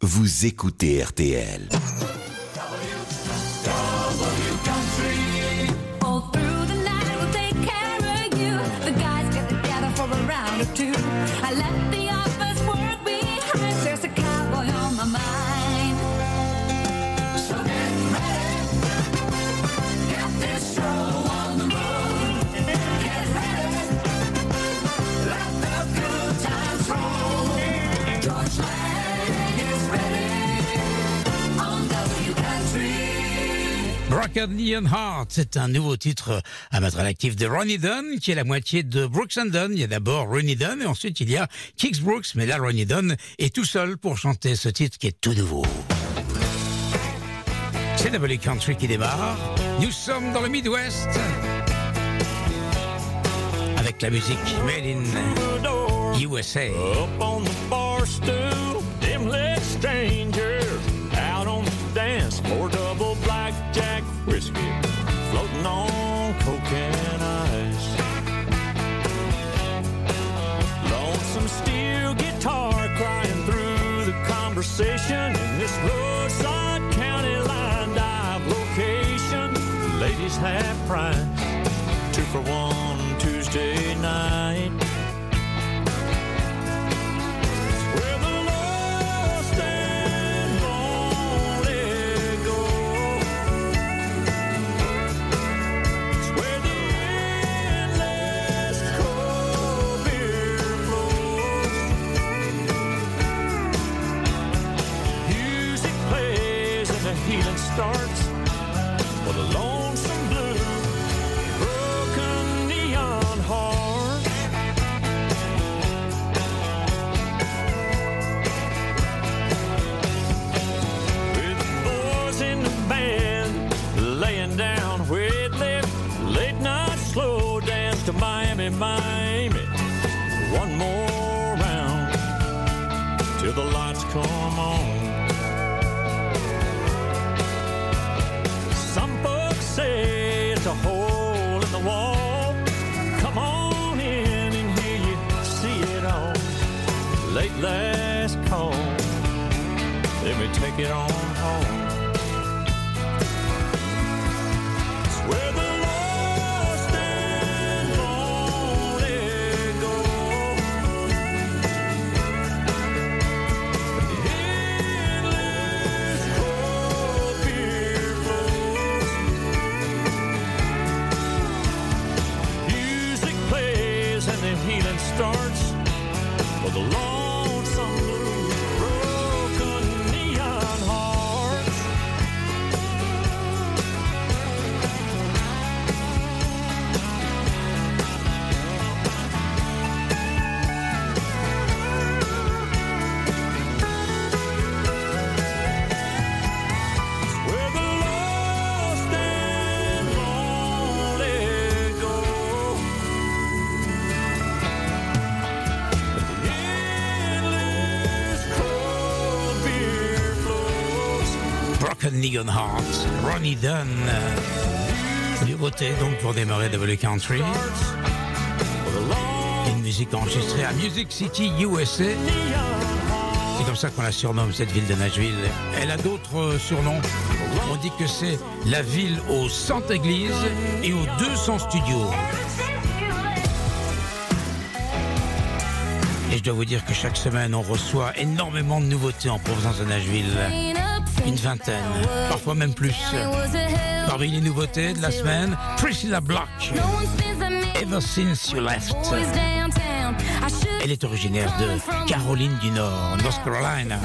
Vous écoutez RTL. Heart, c'est un nouveau titre à mettre à l'actif de Ronnie Dunn, qui est la moitié de Brooks and Dunn. Il y a d'abord Ronnie Dunn et ensuite il y a Kix Brooks, mais là Ronnie Dunn est tout seul pour chanter ce titre qui est tout nouveau. C'est W Country qui démarre. Nous sommes dans le Midwest. Avec la musique Made in USA. Price, two for one Tuesday night. Where the lost and Miami. One more round till the lights come on. Some folks say it's a hole in the wall. Come on in and here you see it all. Late last call. Let me take it on Broken Neon Heart, Ronnie Dunn. Nouveauté donc pour démarrer W Country. Une musique enregistrée à Music City, USA. C'est comme ça qu'on la surnomme, cette ville de Nashville. Elle a d'autres euh, surnoms. On dit que c'est la ville aux 100 églises et aux 200 studios. Et je dois vous dire que chaque semaine, on reçoit énormément de nouveautés en provenance de Nashville. Une vingtaine, parfois même plus. Parmi les nouveautés de la semaine, Priscilla Block, Ever Since You Left. Elle est originaire de Caroline du Nord, North Carolina,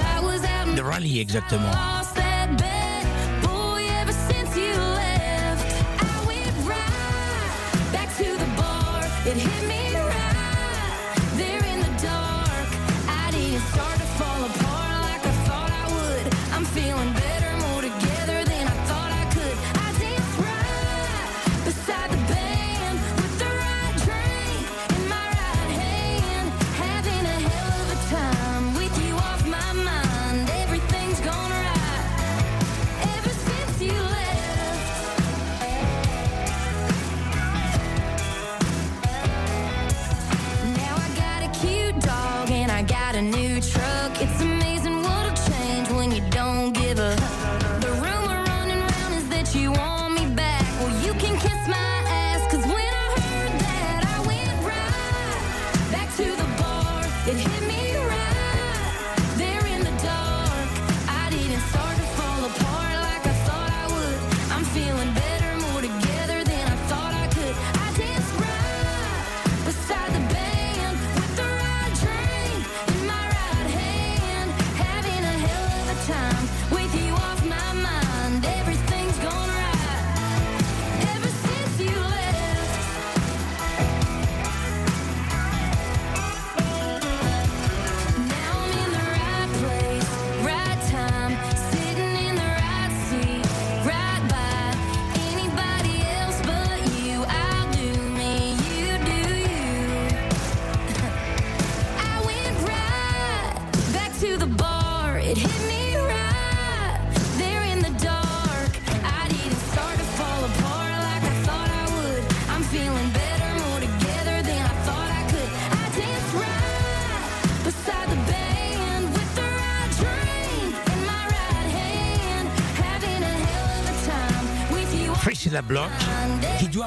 de Raleigh exactement.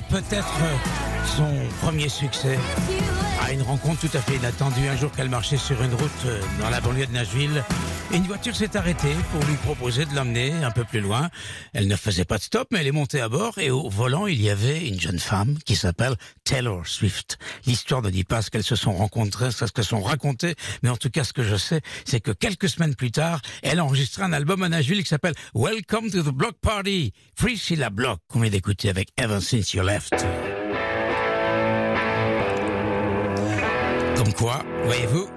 Peut-être son premier succès à une rencontre tout à fait inattendue. Un jour qu'elle marchait sur une route euh, dans la banlieue de Nashville, une voiture s'est arrêtée pour lui proposer de l'emmener un peu plus loin. Elle ne faisait pas de stop, mais elle est montée à bord et au volant, il y avait une jeune femme qui s'appelle Taylor Swift. L'histoire ne dit pas ce qu'elles se sont rencontrées, ce qu'elles se sont racontées, mais en tout cas, ce que je sais, c'est que quelques semaines plus tard, elle a enregistré un album à Nashville qui s'appelle Welcome to the Block Party. Priscilla Block, qu'on vient d'écouter avec Ever Since You Left. Comme quoi, voyez-vous,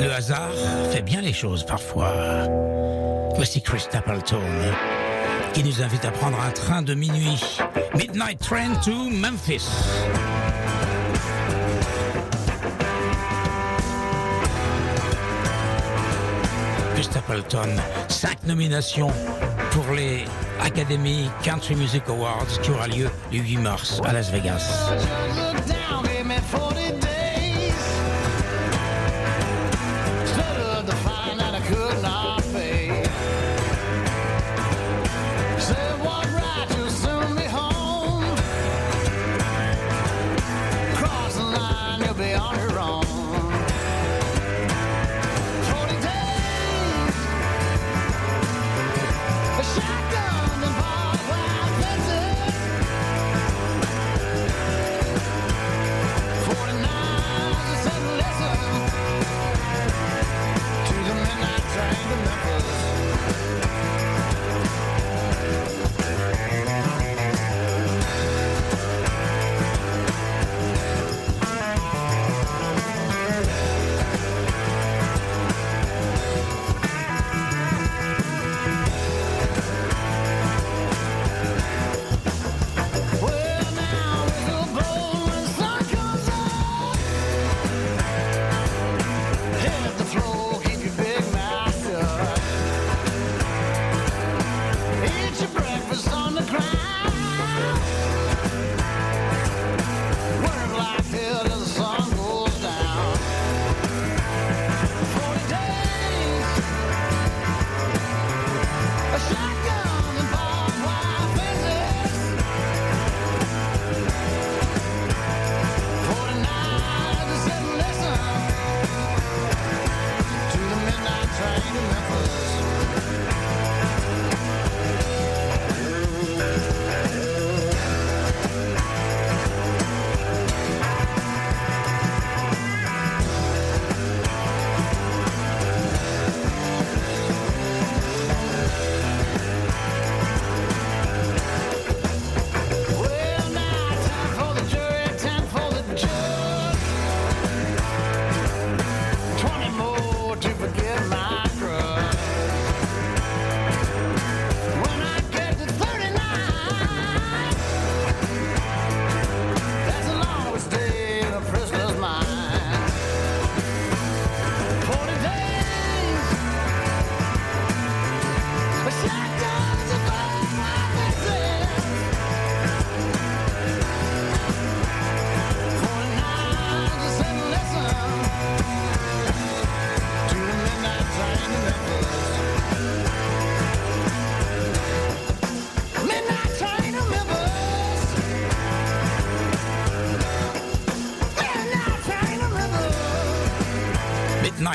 le hasard fait bien les choses parfois. Voici Chris Stapleton qui nous invite à prendre un train de minuit. Midnight Train to Memphis. Stapleton, cinq nominations pour les Academy Country Music Awards qui aura lieu le 8 mars à Las Vegas.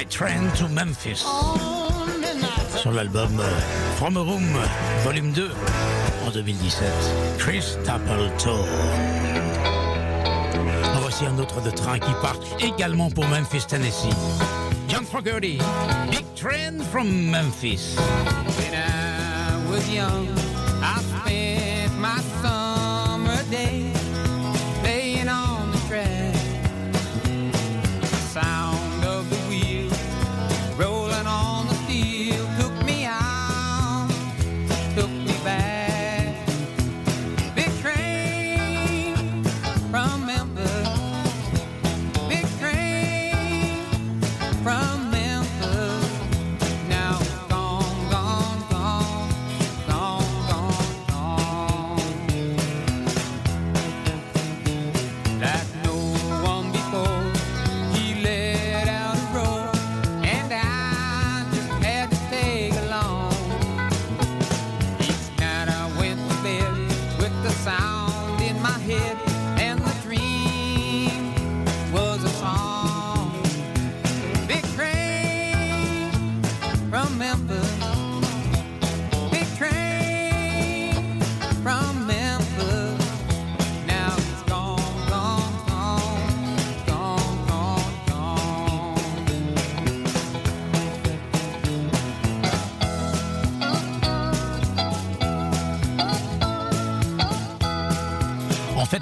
Train to Memphis. Sur l'album euh, From a Room, volume 2, en 2017. Chris Stapleton. Voici un autre de train qui part également pour Memphis, Tennessee. John Fogerty, Big Train from Memphis.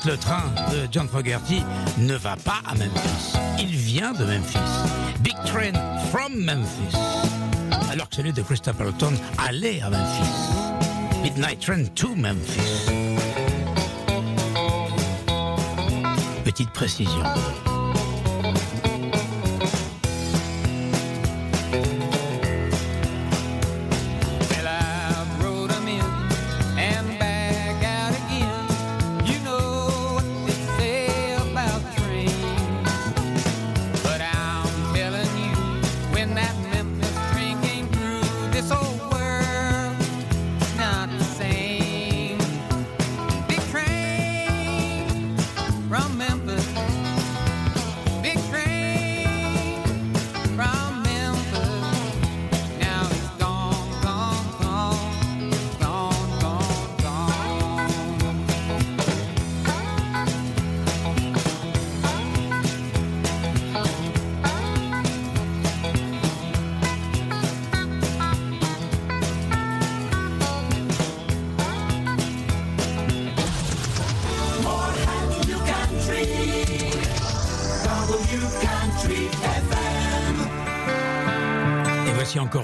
le train de John Fogerty ne va pas à Memphis. Il vient de Memphis. Big Train from Memphis. Alors que celui de Christopher Elton allait à Memphis. Midnight Train to Memphis. Petite précision.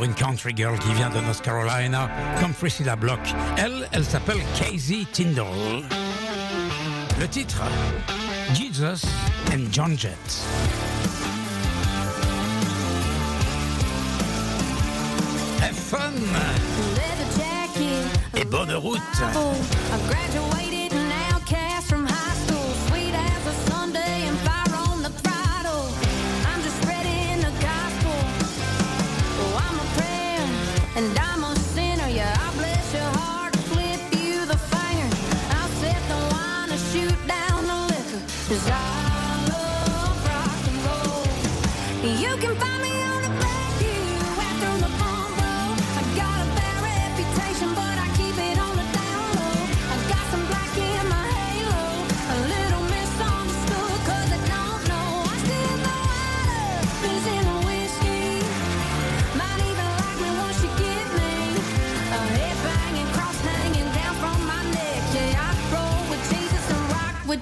une country girl qui vient de North Carolina, comme Priscilla Block. Elle, elle s'appelle Casey Tyndall. Le titre, Jesus and John Jett. Have fun! Et bonne route!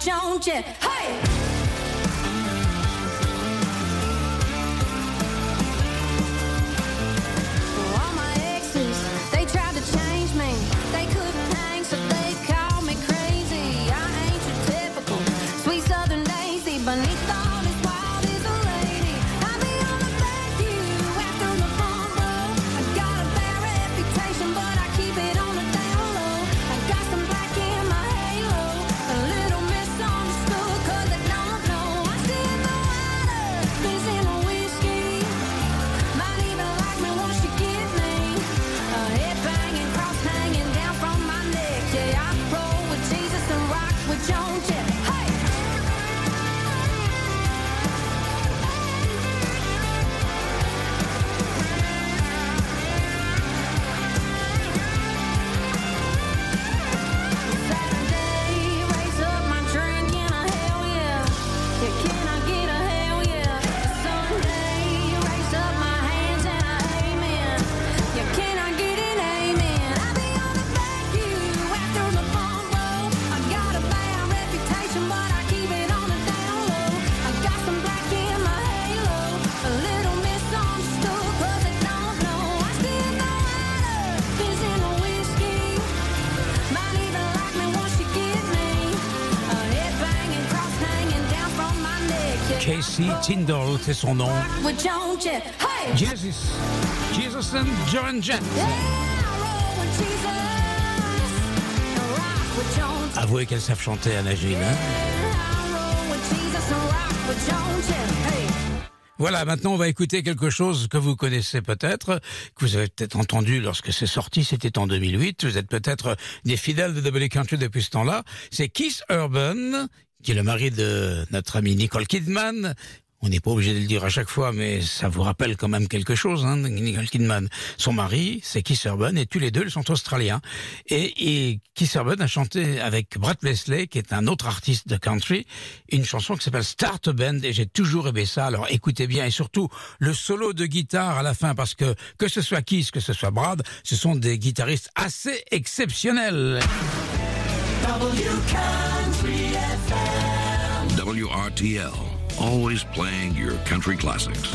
don't you? Casey Tyndall, c'est son nom. Jesus. Jesus and John Jett. Avouez qu'elles savent chanter, Anna Gilles. Hein. Voilà, maintenant on va écouter quelque chose que vous connaissez peut-être, que vous avez peut-être entendu lorsque c'est sorti, c'était en 2008, vous êtes peut-être des fidèles de W Country depuis ce temps-là, c'est Keith Urban qui est le mari de notre amie Nicole Kidman, on n'est pas obligé de le dire à chaque fois, mais ça vous rappelle quand même quelque chose, hein, Nicole Kidman. Son mari, c'est Keith Urban, et tous les deux, ils sont australiens. Et, Keith Urban a chanté avec Brad Leslie, qui est un autre artiste de country, une chanson qui s'appelle Start a Band, et j'ai toujours aimé ça. Alors écoutez bien, et surtout le solo de guitare à la fin, parce que que ce soit Keith, que ce soit Brad, ce sont des guitaristes assez exceptionnels. W country. WRTL, always playing your country classics.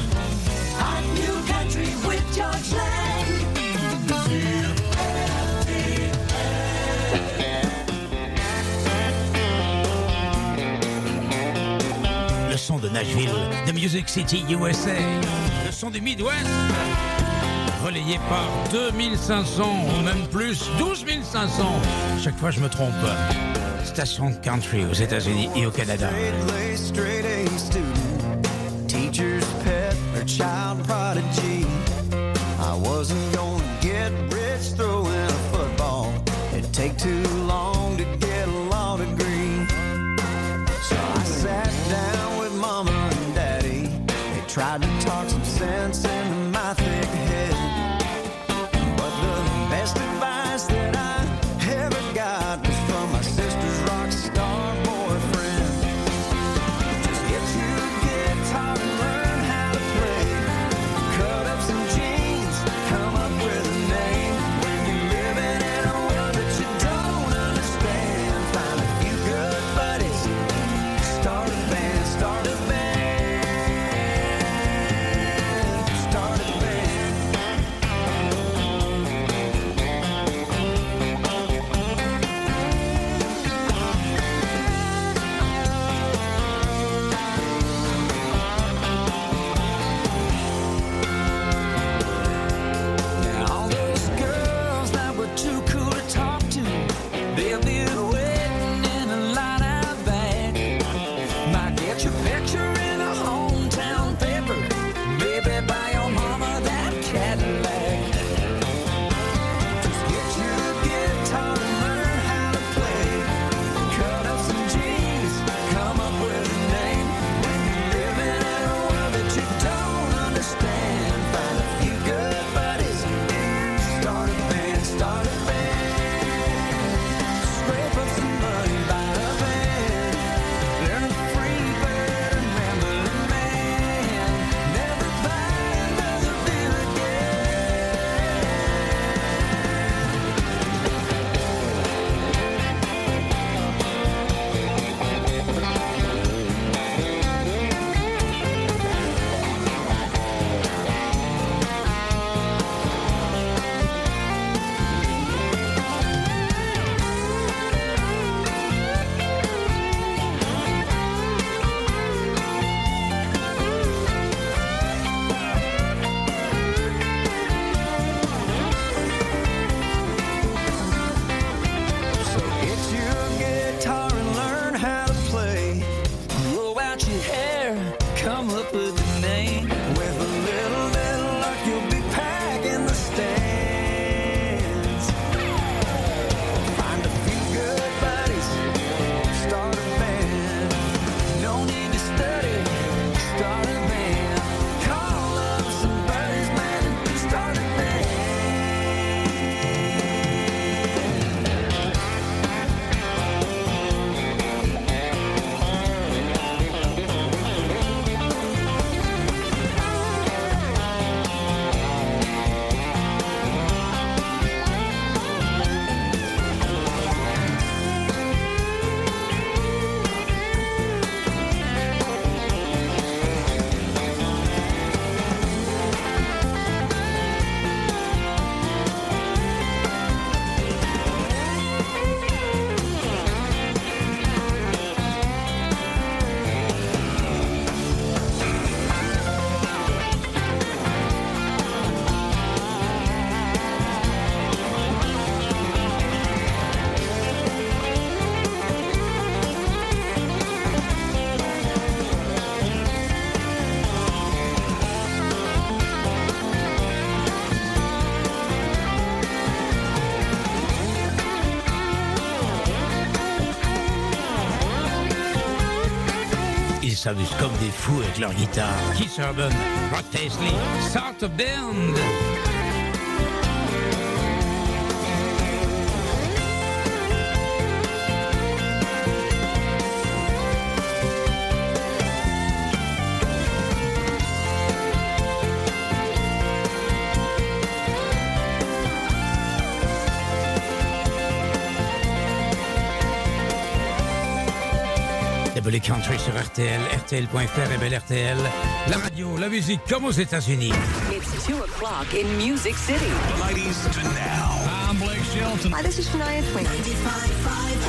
Le son de Nashville, de Music City, USA. Le son du Midwest. Relayé par 2500 ou même plus, 12 500. Chaque fois, je me trompe. Station country aux États-Unis et au Canada. Take too long to get a law degree. So I sat down with mama and daddy. They tried to comme des fous avec leur guitare. Keith Urban, Rod Paisley, Start a Band. RTL, RTL.fr et Belle RTL. La radio, la musique, comme aux États-Unis. It's 2 o'clock in Music City. Ladies to now. I'm Blake Shelton. Hi, this is Shania Twain. 95.5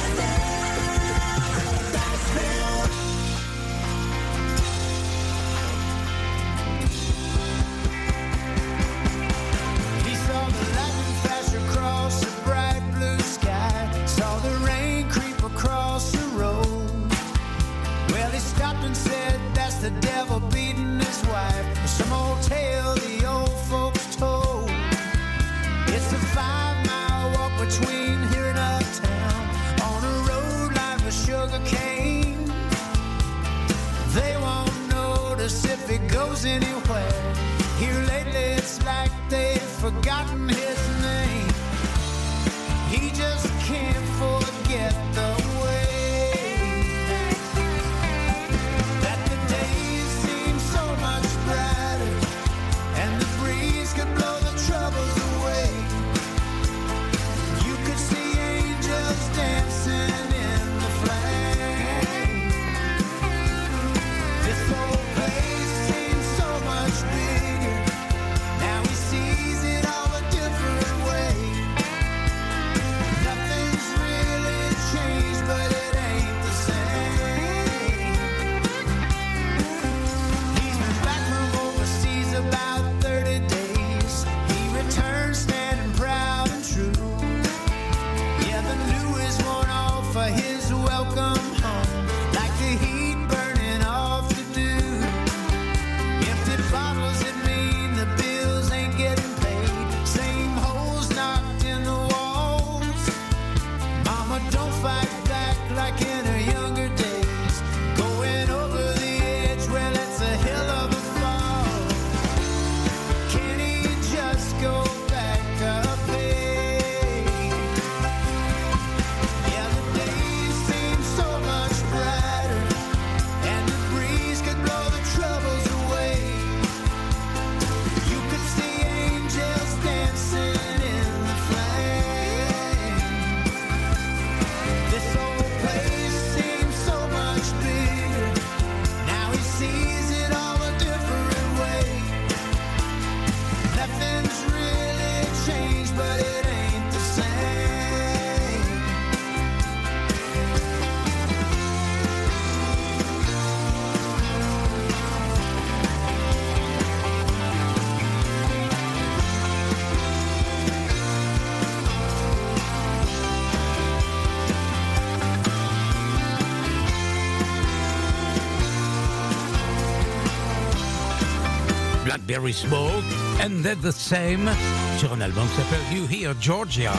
Blackberry Smoke, and Dead the Same, sur un album qui s'appelle You Hear Georgia.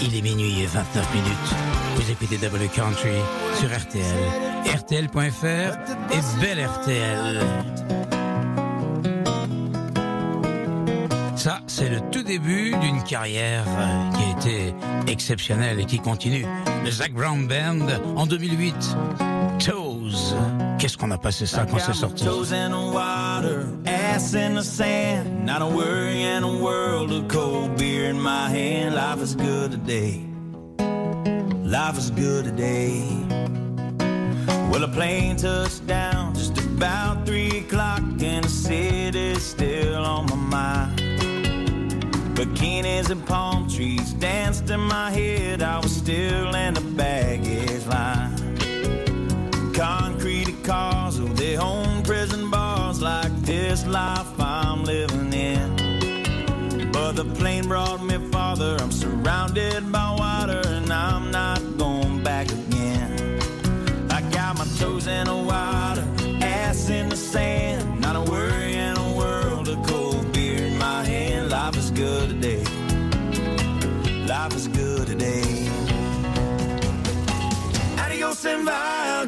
Il est minuit et 29 minutes. Vous écoutez Double Country sur RTL, RTL.fr et Belle RTL. Ça, c'est le tout début d'une carrière qui a été exceptionnelle et qui continue. Le Zach Brown Band en 2008. Toes. Qu'est-ce qu'on a passé ça quand c'est sorti ass in the sand. Not a worry in a world of cold beer in my hand. Life is good today. Life is good today. Well, a plane touched down just about three o'clock, and the city's still on my mind. Bikinis and palm trees danced in my head. I was still in the baggage line. Concrete life I'm living in. But the plane brought me farther. I'm surrounded by water, and I'm not going back again. I got my toes in the water, ass in the sand. Not a worry in a world of cold beer in my hand. Life is good today. Life is good today. Adios and bye.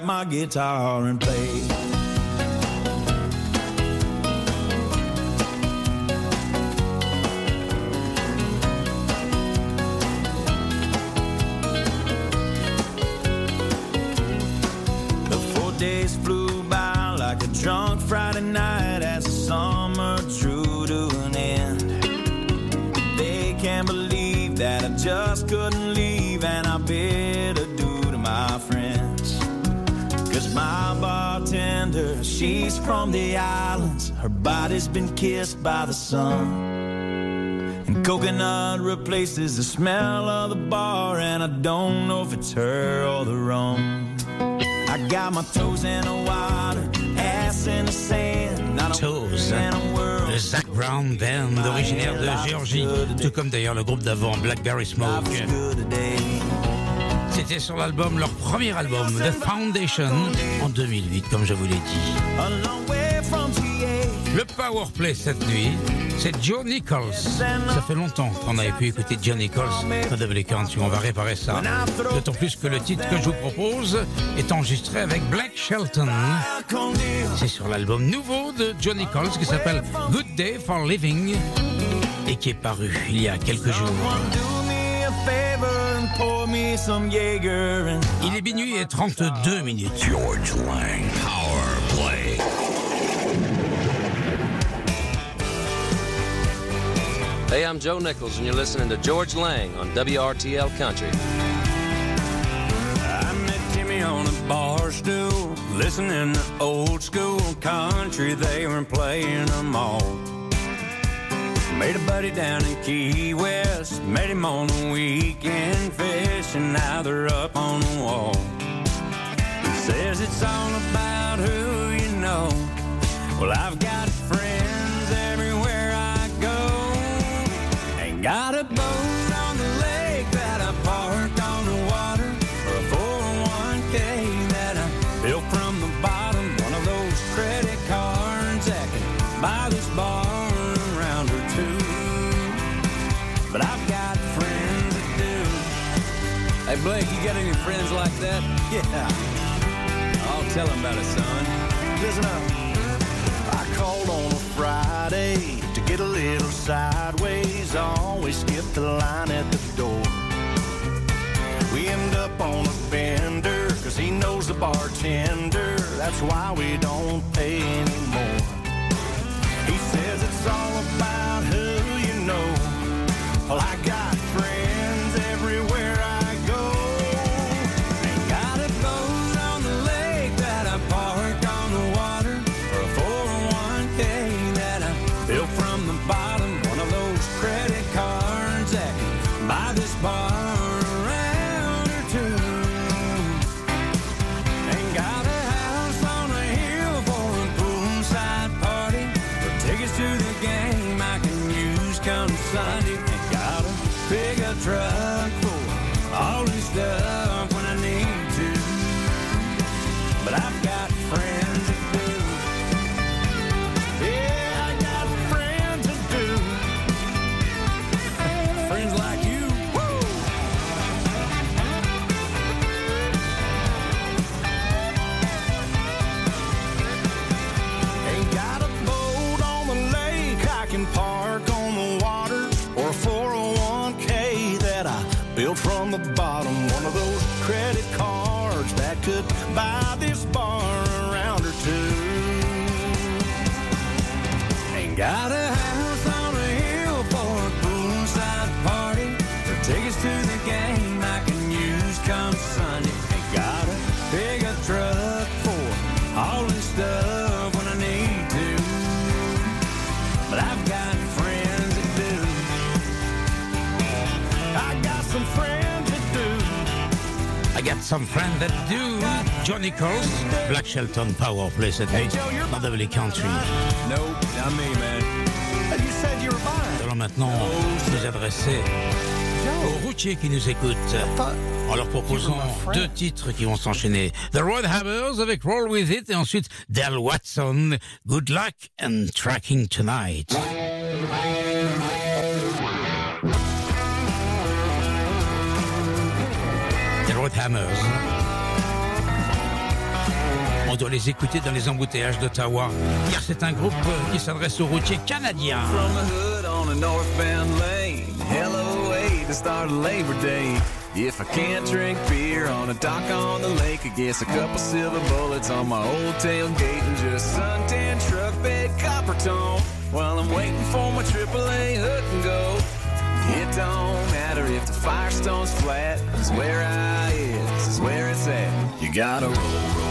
Grab my guitar and play. The four days flew by like a drunk Friday night as the summer drew to an end. They can't believe that I just couldn't she's from the islands. Her body's been kissed by the sun. And coconut replaces the smell of the bar, and I don't know if it's her or the rum. I got my toes in the water, ass in the sand. Not a Toes. in a world. Le Zach Brown Band, originaire de Géorgie, tout comme d'ailleurs le groupe d'avant, Blackberry Smoke. C'était sur l'album, leur premier album, The Foundation, en 2008, comme je vous l'ai dit. Le Powerplay cette nuit, c'est Joe Nichols. Ça fait longtemps qu'on avait pu écouter Joe Nichols dans. On va réparer ça. D'autant plus que le titre que je vous propose est enregistré avec Black Shelton. C'est sur l'album nouveau de Joe Nichols qui s'appelle Good Day for Living et qui est paru il y a quelques jours. Il est minuit et 32 minutes. George Lang Power Play. Hey, I'm Joe Nichols, and you're listening to George Lang on WRTL Country. I met Jimmy on a bar stool, listening to old school country. They were playing them all. Made a buddy down in Key West, met him on a weekend fishing. Now they're up on the wall. He says it's all about who you know. Well, I've got Hey, Blake, you got any friends like that? Yeah, I'll tell them about it, son. listen up. I called on a Friday to get a little sideways. I always skip the line at the door. We end up on a bender, cause he knows the bartender. That's why we don't pay anymore. He says it's all about who you know. Well, Nichols, Black Shelton Powerplay cette nuit dans Country. Allons maintenant nous adresser aux routiers qui nous écoutent en leur proposant deux titres qui vont s'enchaîner. The Road Hammers avec Roll With It et ensuite Del Watson, Good Luck and Tracking Tonight. The Road Hammers. Doit les écouter dans les embouteillages d'Ottawa, car c'est un groupe euh, qui s'adresse aux routiers canadiens. If I can't drink beer on a dock on the lake, I guess a couple silver bullets on my old tailgate and just suntan truck bed copper tone while I'm waiting for my hook and go. It don't matter if the firestone's flat, where I is where it's at. You gotta roll, roll,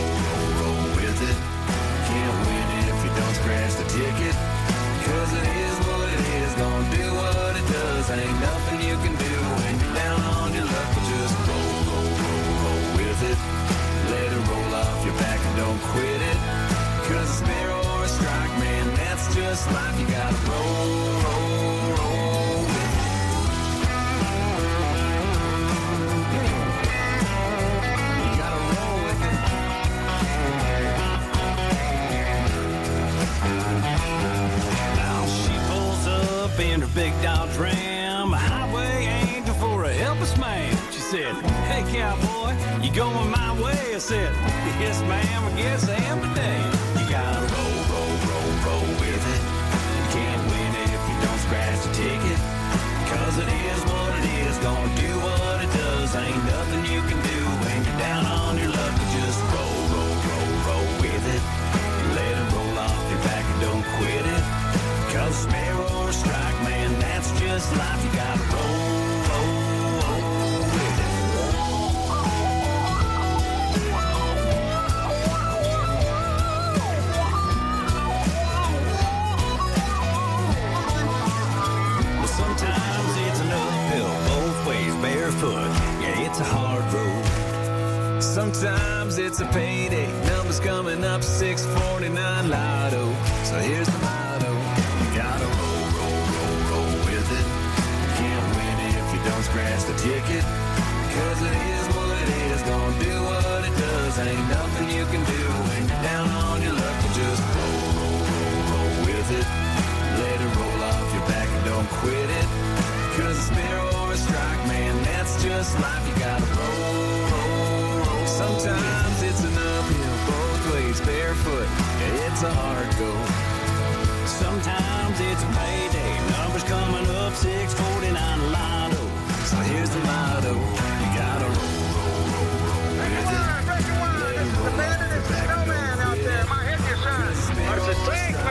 scratch the ticket. Cause it is what it is, gonna do what it does. Ain't nothing you can do when you're down on your luck. But just roll, roll, roll, roll with it. Let it roll off your back and don't quit it. Cause a snare or a strike, man, that's just life. You gotta roll, roll, in her big Dodge Ram, a highway angel for a helpless man. She said, Hey cowboy, you going my way? I said, Yes ma'am, I guess I am today. You gotta roll, roll, roll, roll with it. You can't win it if you don't scratch the ticket. Cause it is what it is, gonna do what it does. Ain't nothing you can do when you're down on your luck. Just roll, roll, roll, roll with it.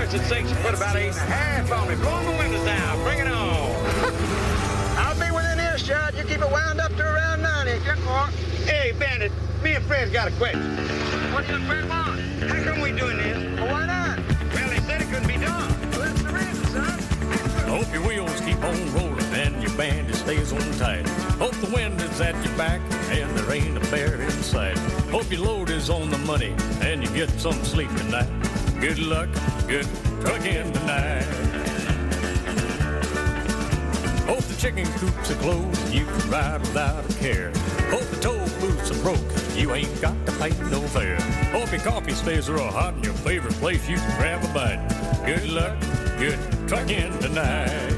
Sakes, mercy sakes, put about eight and a half on me. Blow the windows down, bring it on. I'll be within earshot. You keep it wound up to around 90. Yes, sir. Hey, Bandit, me and Fred's got a question. What do you and Fred want? How come we doing this? Well, why not? Well, they said it couldn't be done. Well, that's the reason, son. Hope your wheels keep on rolling and your bandit stays on tight. Hope the wind is at your back and there ain't a bear in sight. Hope your load is on the money and you get some sleep tonight. Good luck, good trucking tonight. Hope the chicken coops are closed and you can ride without a care. Hope the toll booths are broke, you ain't got to pay no fare. Hope your coffee stays real hot in your favorite place you can grab a bite. Good luck, good trucking tonight.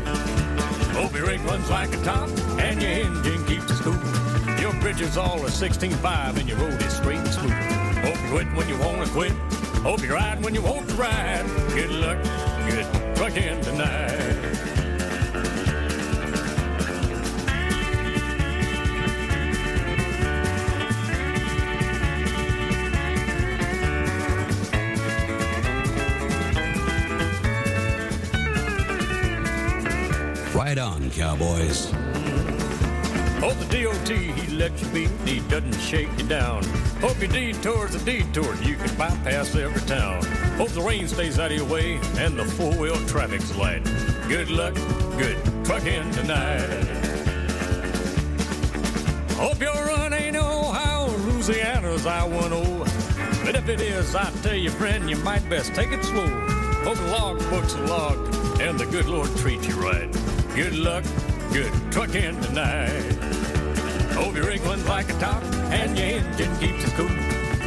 Hope your rig runs like a top and your engine keeps it cool. Your bridges all are 16.5 and your road is straight and smooth. Hope you quit when you want to quit. Hope you ride when you want to ride. Good luck, good trucking tonight. Right on, cowboys. Hope the DOT he lets you beat, he doesn't shake you down. Hope your detour's a detour, you can bypass every town. Hope the rain stays out of your way and the four-wheel traffic's light. Good luck, good trucking tonight. Hope your run ain't Ohio, Louisiana's I-10. But if it is, I tell you, friend, you might best take it slow. Hope the logbook's logged and the good Lord treats you right. Good luck, good trucking tonight. Hope your rig runs like a top and your engine keeps it cool.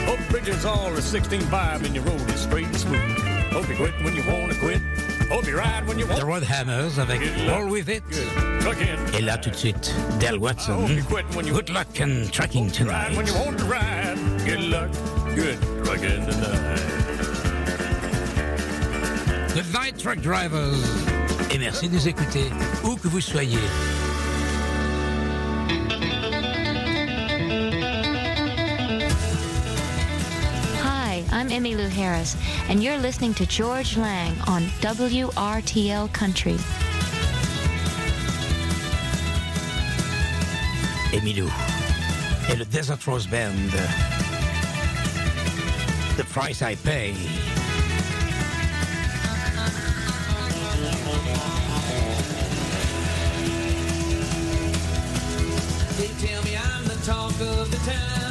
Hope the bridges all are 16.5 and your road is straight and smooth. Hope you quit when you want to quit. Hope you ride when you want The Road Hammers avec Roll With It. Et là tout de suite, Del Watson. Good luck and tracking ride when you tonight. want to ride. Good luck, good trucking tonight. Good night, truck drivers. Et merci de nous écouter, où que vous soyez. Hi, Emmy Lou Harris, and you're listening to George Lang on WRTL Country. Emilou et le Desert Rose Band. The Price I Pay. They tell me I'm the talk of the town.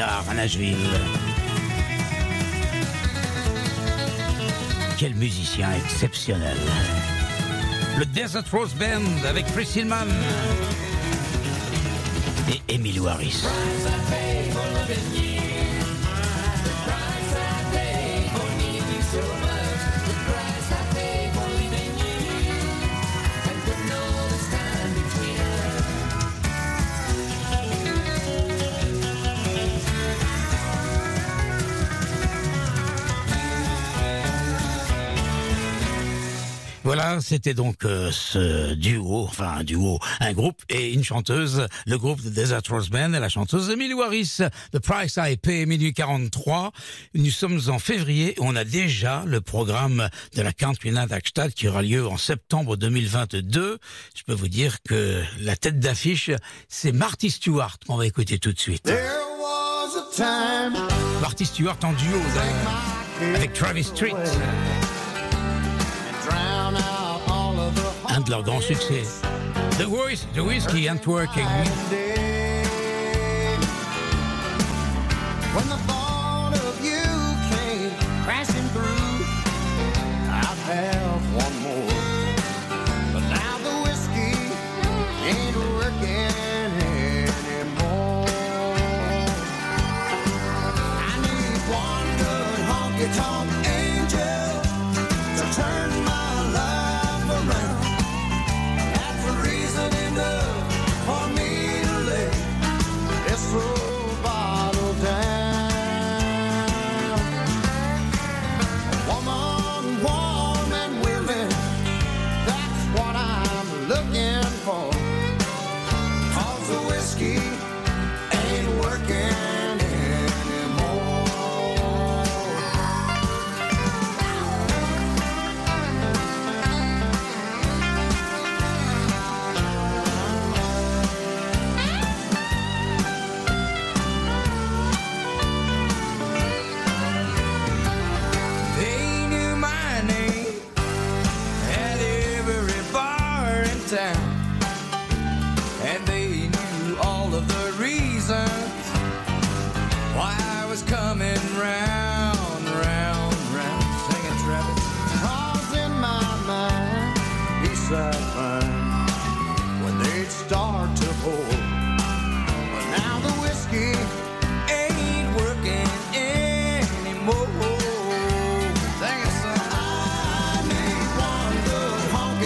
À Nashville. Quel musicien exceptionnel. Le Desert Rose Band avec Chris Hillman et Emilio Harris. C'était donc euh, ce duo, enfin un duo, un groupe et une chanteuse, le groupe de Desert Rose Band et la chanteuse Emily Harris, The Price I Pay, minuit 43. Nous sommes en février et on a déjà le programme de la Country Night qui aura lieu en septembre 2022. Je peux vous dire que la tête d'affiche, c'est Marty Stewart qu'on va écouter tout de suite. There was a time Marty Stewart en duo avec Travis Street. De leurs grands succès. The Voice, The Whiskey and Working. When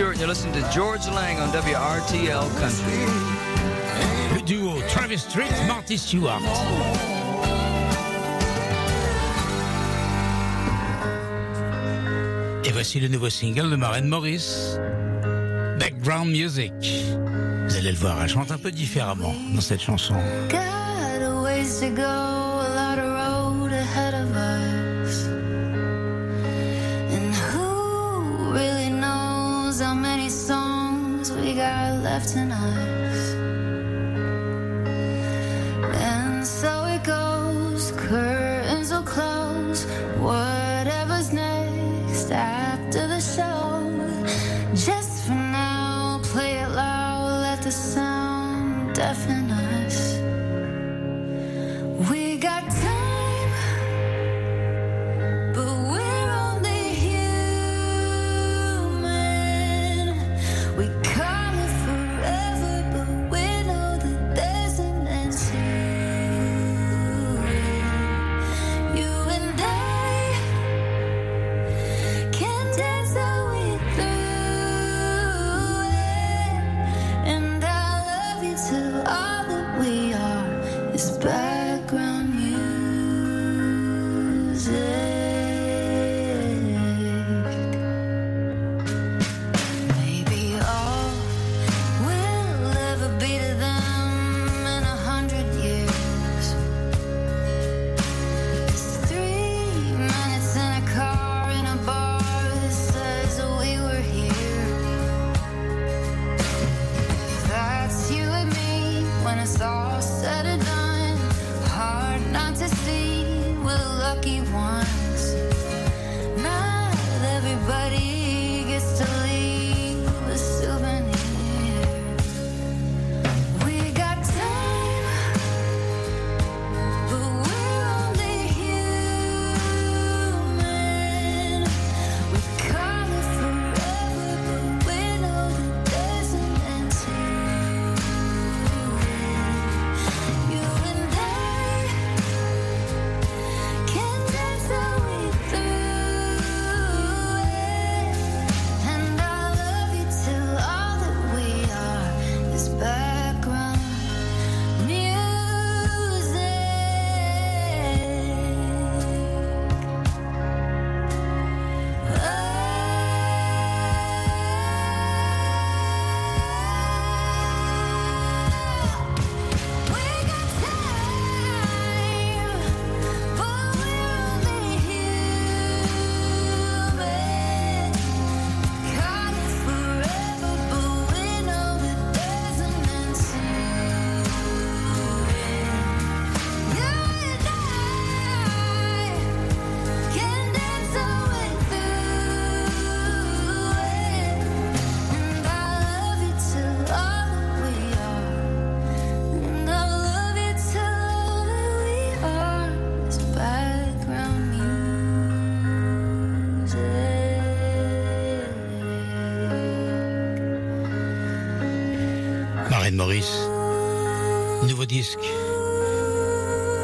Stewart, and you're listening to George Lang on WRTL Country. Le duo Travis Street, Marty Stewart. Et voici le nouveau single de Maren Morris, Background Music. Vous allez le voir, elle chante un peu différemment dans cette chanson. God, tonight.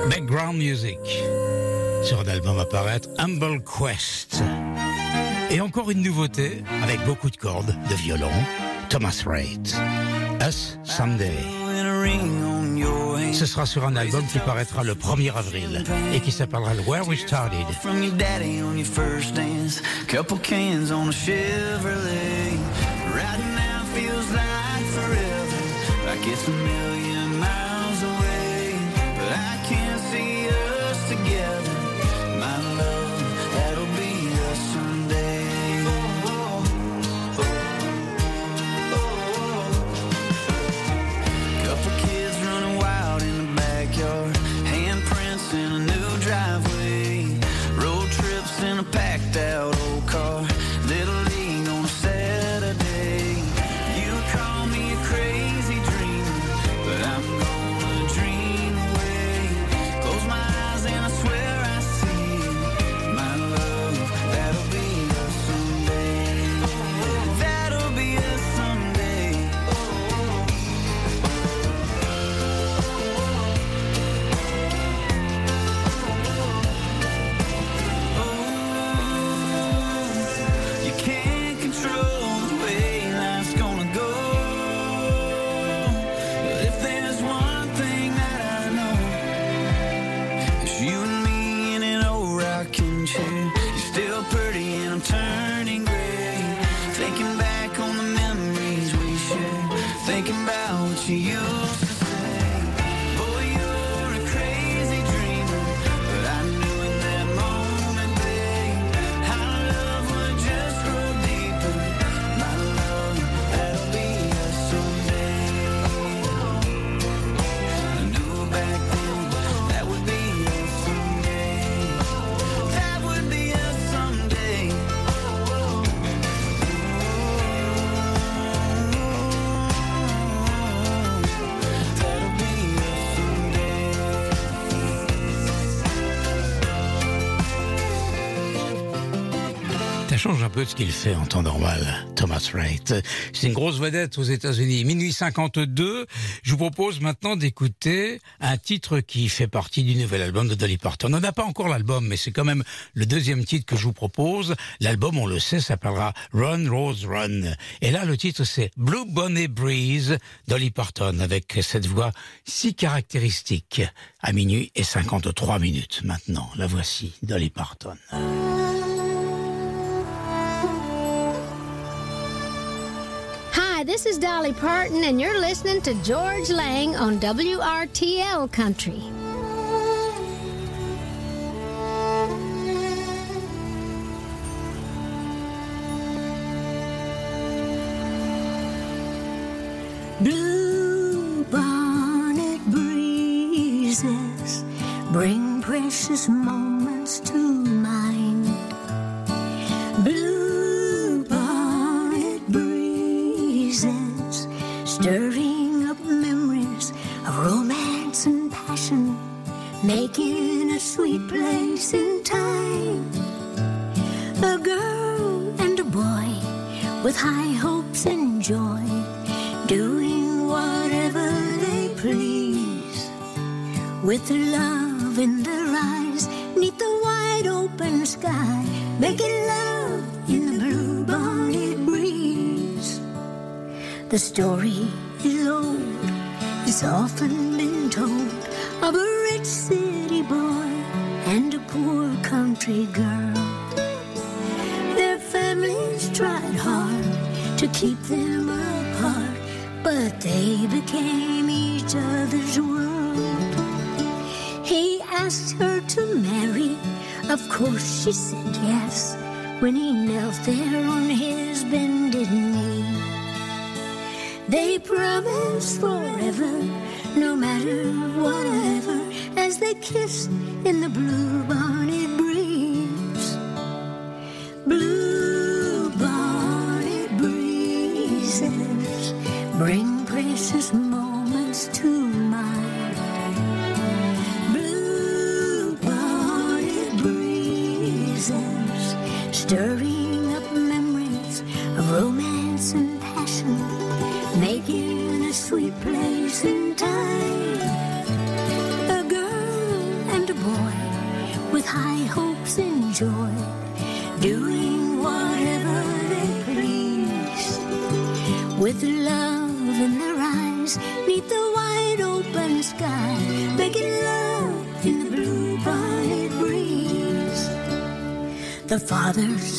Background Music sur un album à paraître Humble Quest. Et encore une nouveauté avec beaucoup de cordes, de violon, Thomas Wright. Us Someday. Ce sera sur un album qui paraîtra le 1er avril et qui s'appellera Where We Started. Peu de ce qu'il fait en temps normal, Thomas Wright. C'est une grosse vedette aux États-Unis. Minuit 52. Je vous propose maintenant d'écouter un titre qui fait partie du nouvel album de Dolly Parton. On n'a pas encore l'album, mais c'est quand même le deuxième titre que je vous propose. L'album, on le sait, s'appellera Run Rose Run. Et là, le titre, c'est Blue Bonnet Breeze, Dolly Parton, avec cette voix si caractéristique. À minuit et 53 minutes maintenant. La voici, Dolly Parton. This is Dolly Parton, and you're listening to George Lang on WRTL Country. Blue bonnet breezes bring precious moments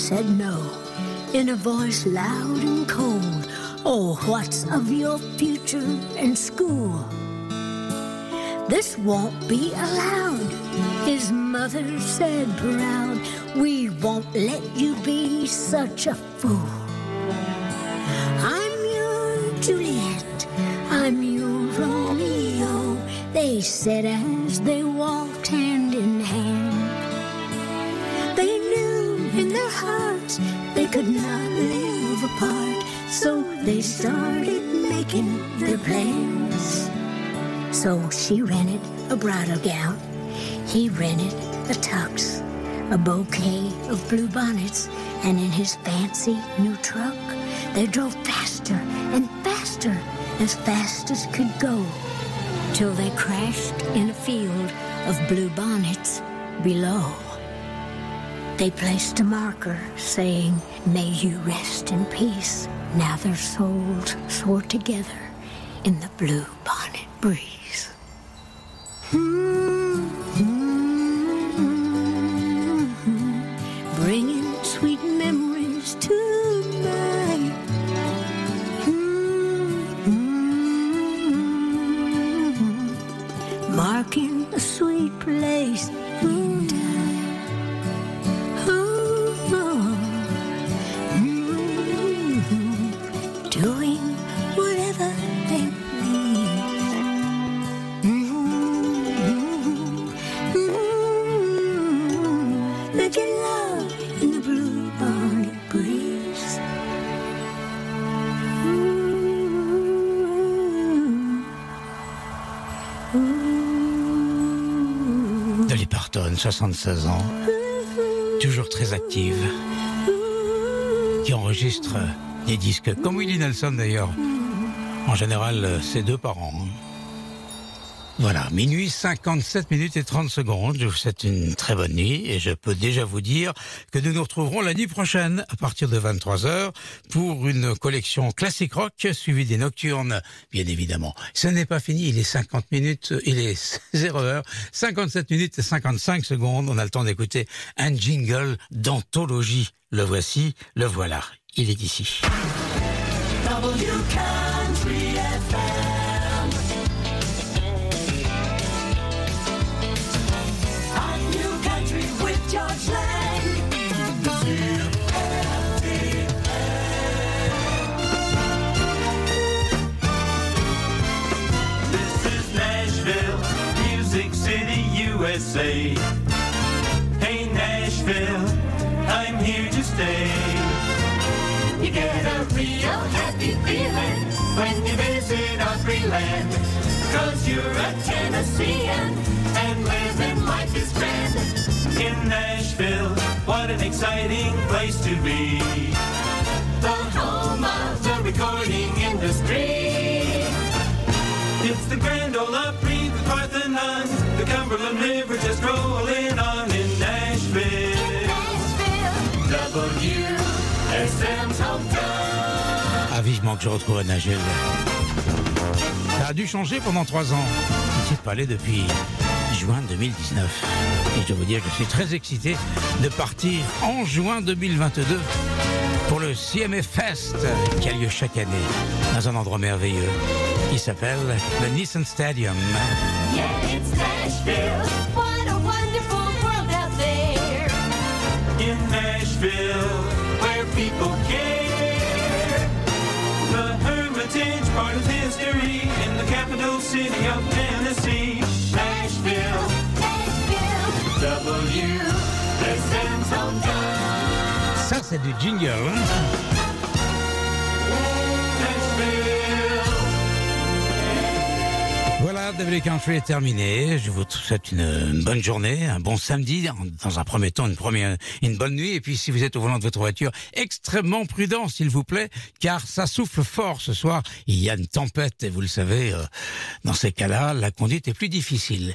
said no, in a voice loud and cold. Oh, what's of your future and school? This won't be allowed, his mother said proud. We won't let you be such a fool. I'm your Juliet, I'm your Romeo, they said bridal gown, he rented a tux, a bouquet of blue bonnets, and in his fancy new truck, they drove faster and faster, as fast as could go, till they crashed in a field of blue bonnets below. They placed a marker saying, May you rest in peace. Now their souls soar together in the blue bonnet breeze. 76 ans, toujours très active. qui enregistre des disques, comme Willie Nelson d'ailleurs. En général, euh, c'est deux par an. hein. Voilà, minuit 57 minutes et 30 secondes. Je vous souhaite une très bonne nuit et je peux déjà vous dire que nous nous retrouverons la nuit prochaine à partir de 23h pour une collection classique rock suivie des nocturnes, bien évidemment. Ce n'est pas fini, il est 50 minutes, il est 0 heure, 57 minutes et 55 secondes. On a le temps d'écouter un jingle d'anthologie. Le voici, le voilà. Il est ici. USA. Hey Nashville, I'm here to stay. You get a real happy feeling when you visit our free land. Cause you're a Tennessean and living life is grand. In Nashville, what an exciting place to be. The home of the recording industry. It's the Grand Ole Opry, the Parthenon, the Cumberland just rolling on in Nashville. Ah, que je retrouve Nashville. Ça a dû changer pendant trois ans. Je suis pas allé depuis juin 2019. Et je dois vous dire que je suis très excité de partir en juin 2022 pour le CMF Fest qui a lieu chaque année dans un endroit merveilleux qui s'appelle le Nissan Stadium. Yeah, it's Nashville. What a wonderful world out there. In Nashville, where people care. The Hermitage, part of history, in the capital city of Tennessee. Nashville, WSM's hometown. Ça, c'est du jingle. hein? Voilà, W Country est terminé. Je vous souhaite une bonne journée, un bon samedi. Dans un premier temps, une première, une bonne nuit. Et puis, si vous êtes au volant de votre voiture, extrêmement prudent, s'il vous plaît, car ça souffle fort ce soir. Il y a une tempête et vous le savez, euh, dans ces cas-là, la conduite est plus difficile.